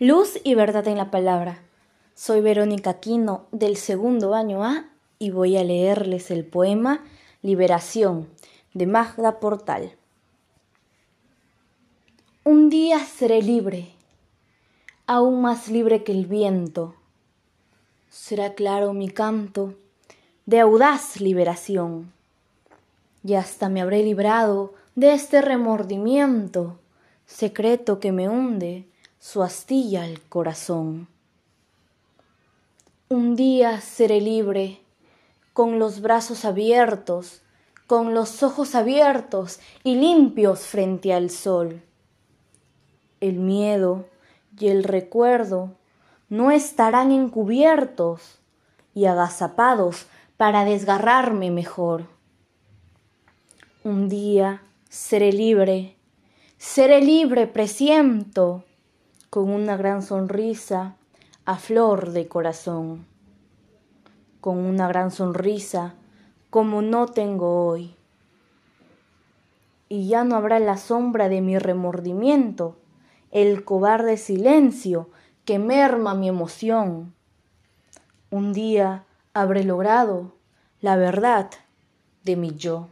Luz y verdad en la palabra. Soy Verónica Quino del segundo año A y voy a leerles el poema Liberación de Magda Portal. Un día seré libre, aún más libre que el viento. Será claro mi canto de audaz liberación y hasta me habré librado de este remordimiento secreto que me hunde su astilla al corazón. Un día seré libre, con los brazos abiertos, con los ojos abiertos y limpios frente al sol. El miedo y el recuerdo no estarán encubiertos y agazapados para desgarrarme mejor. Un día seré libre, seré libre, presiento, con una gran sonrisa a flor de corazón, con una gran sonrisa como no tengo hoy. Y ya no habrá la sombra de mi remordimiento, el cobarde silencio que merma mi emoción. Un día habré logrado la verdad de mi yo.